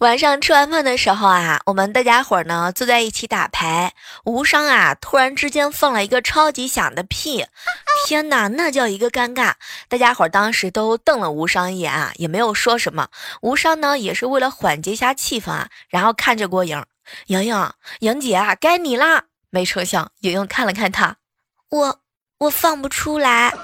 晚上吃完饭的时候啊，我们大家伙呢坐在一起打牌，无伤啊突然之间放了一个超级响的屁，天哪，那叫一个尴尬！大家伙当时都瞪了无伤一眼啊，也没有说什么。无伤呢也是为了缓解一下气氛啊，然后看着郭莹，莹莹，莹姐啊，该你啦。没成想，莹莹看了看他，我我放不出来。